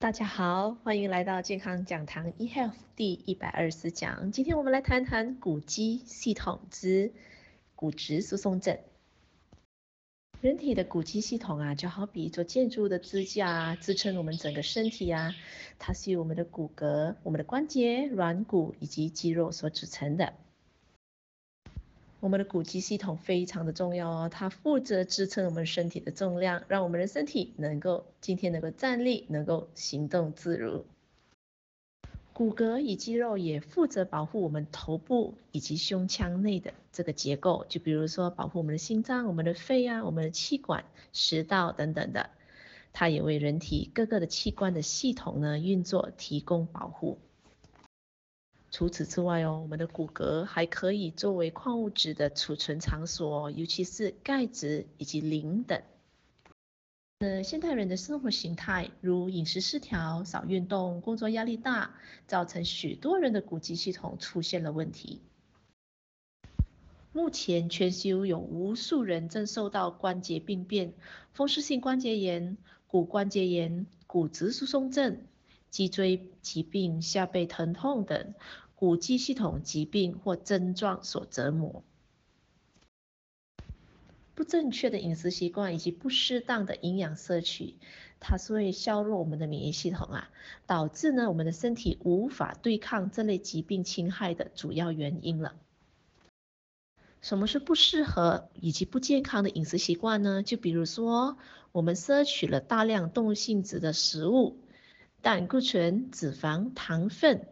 大家好，欢迎来到健康讲堂 eHealth 第一百二十讲。今天我们来谈谈骨肌系统之骨质疏松症。人体的骨肌系统啊，就好比一座建筑的支架，支撑我们整个身体啊。它是由我们的骨骼、我们的关节、软骨以及肌肉所组成的。我们的骨肌系统非常的重要哦，它负责支撑我们身体的重量，让我们的身体能够今天能够站立，能够行动自如。骨骼与肌肉也负责保护我们头部以及胸腔内的这个结构，就比如说保护我们的心脏、我们的肺啊、我们的气管、食道等等的。它也为人体各个的器官的系统呢运作提供保护。除此之外哦，我们的骨骼还可以作为矿物质的储存场所，尤其是钙质以及磷等。呃，现代人的生活形态如饮食失调、少运动、工作压力大，造成许多人的骨肌系统出现了问题。目前全球有无数人正受到关节病变、风湿性关节炎、骨关节炎、骨质疏松症。脊椎疾病、下背疼痛等骨肌系统疾病或症状所折磨。不正确的饮食习惯以及不适当的营养摄取，它是会削弱我们的免疫系统啊，导致呢我们的身体无法对抗这类疾病侵害的主要原因了。什么是不适合以及不健康的饮食习惯呢？就比如说，我们摄取了大量动物性质的食物。胆固醇、脂肪、糖分、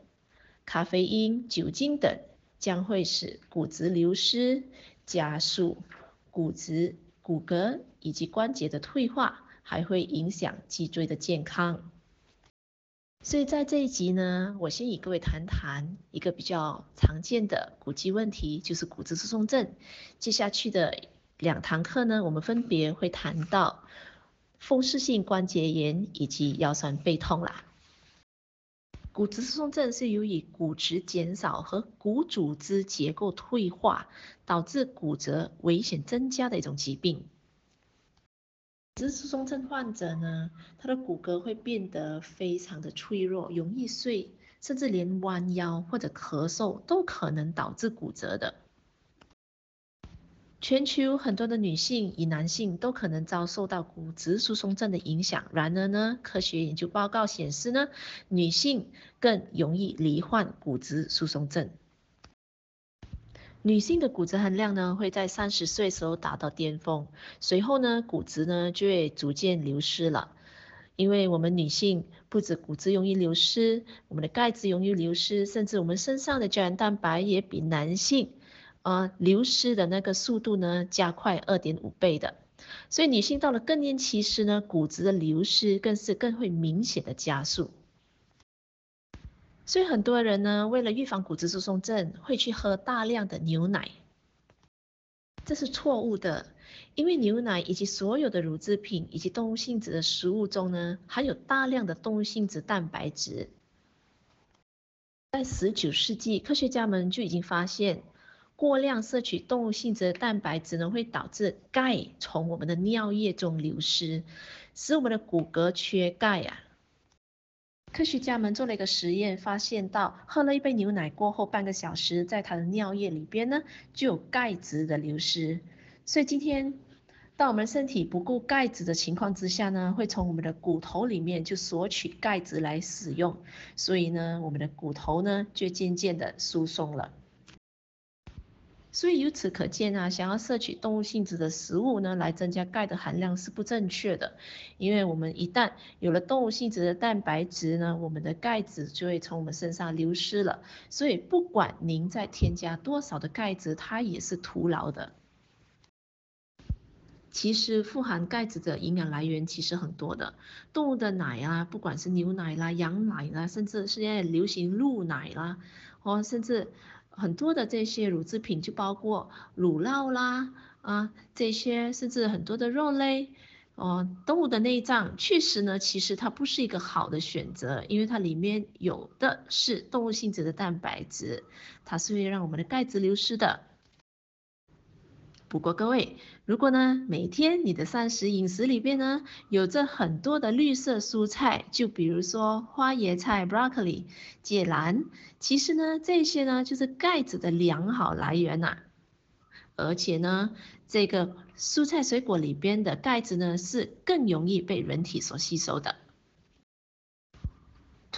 咖啡因、酒精等将会使骨质流失，加速骨质、骨骼以及关节的退化，还会影响脊椎的健康。所以在这一集呢，我先与各位谈谈一个比较常见的骨肌问题，就是骨质疏松症。接下去的两堂课呢，我们分别会谈到。风湿性关节炎以及腰酸背痛啦。骨质疏松症是由于骨质减少和骨组织结构退化，导致骨折危险增加的一种疾病。骨质疏松症患者呢，他的骨骼会变得非常的脆弱，容易碎，甚至连弯腰或者咳嗽都可能导致骨折的。全球很多的女性与男性都可能遭受到骨质疏松症的影响。然而呢，科学研究报告显示呢，女性更容易罹患骨质疏松症。女性的骨质含量呢，会在三十岁时候达到巅峰，随后呢，骨质呢就会逐渐流失了。因为我们女性不止骨质容易流失，我们的钙质容易流失，甚至我们身上的胶原蛋白也比男性。啊，流失的那个速度呢，加快二点五倍的，所以女性到了更年期时呢，骨质的流失更是更会明显的加速。所以很多人呢，为了预防骨质疏松症，会去喝大量的牛奶，这是错误的，因为牛奶以及所有的乳制品以及动物性质的食物中呢，含有大量的动物性质蛋白质。在十九世纪，科学家们就已经发现。过量摄取动物性质的蛋白质呢，会导致钙从我们的尿液中流失，使我们的骨骼缺钙啊。科学家们做了一个实验，发现到喝了一杯牛奶过后半个小时，在它的尿液里边呢，就有钙质的流失。所以今天，当我们身体不够钙质的情况之下呢，会从我们的骨头里面就索取钙质来使用，所以呢，我们的骨头呢就渐渐的疏松了。所以由此可见啊，想要摄取动物性质的食物呢，来增加钙的含量是不正确的。因为我们一旦有了动物性质的蛋白质呢，我们的钙质就会从我们身上流失了。所以不管您再添加多少的钙质，它也是徒劳的。其实富含钙质的营养来源其实很多的，动物的奶啊，不管是牛奶啦、羊奶啦，甚至是现在流行鹿奶啦，或甚至。很多的这些乳制品就包括乳酪啦，啊，这些甚至很多的肉类，哦，动物的内脏，确实呢，其实它不是一个好的选择，因为它里面有的是动物性质的蛋白质，它是会让我们的钙质流失的。不过各位，如果呢每天你的膳食饮食里边呢有着很多的绿色蔬菜，就比如说花椰菜 （broccoli）、芥蓝，其实呢这些呢就是钙质的良好来源呐、而且呢，这个蔬菜水果里边的钙质呢是更容易被人体所吸收的。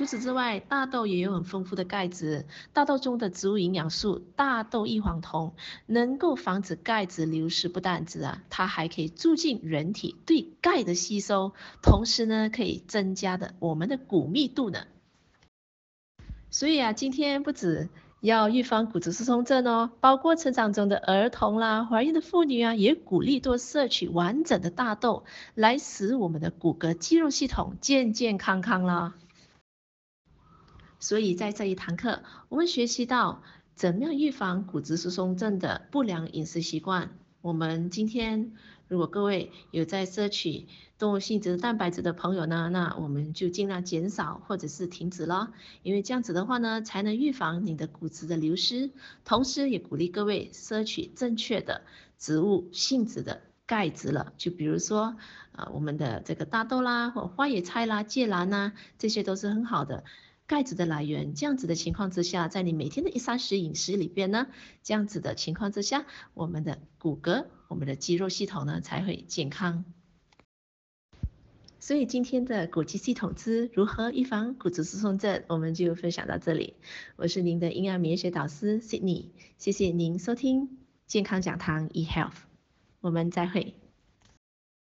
除此之外，大豆也有很丰富的钙质。大豆中的植物营养素大豆异黄酮能够防止钙质流失，不但止啊，它还可以促进人体对钙的吸收，同时呢，可以增加的我们的骨密度呢。所以啊，今天不止要预防骨质疏松症哦，包括成长中的儿童啦、怀孕的妇女啊，也鼓励多摄取完整的大豆，来使我们的骨骼肌肉系统健健康康啦。所以在这一堂课，我们学习到怎么样预防骨质疏松症的不良饮食习惯。我们今天如果各位有在摄取动物性质蛋白质的朋友呢，那我们就尽量减少或者是停止了，因为这样子的话呢，才能预防你的骨质的流失，同时也鼓励各位摄取正确的植物性质的钙质了。就比如说，呃，我们的这个大豆啦，或花野菜啦、芥蓝呐，这些都是很好的。钙质的来源，这样子的情况之下，在你每天的一三食饮食里边呢，这样子的情况之下，我们的骨骼、我们的肌肉系统呢才会健康。所以今天的骨肌系统之如何预防骨质疏松症，我们就分享到这里。我是您的营养免疫学导师 Sydney，谢谢您收听健康讲堂 eHealth，我们再会。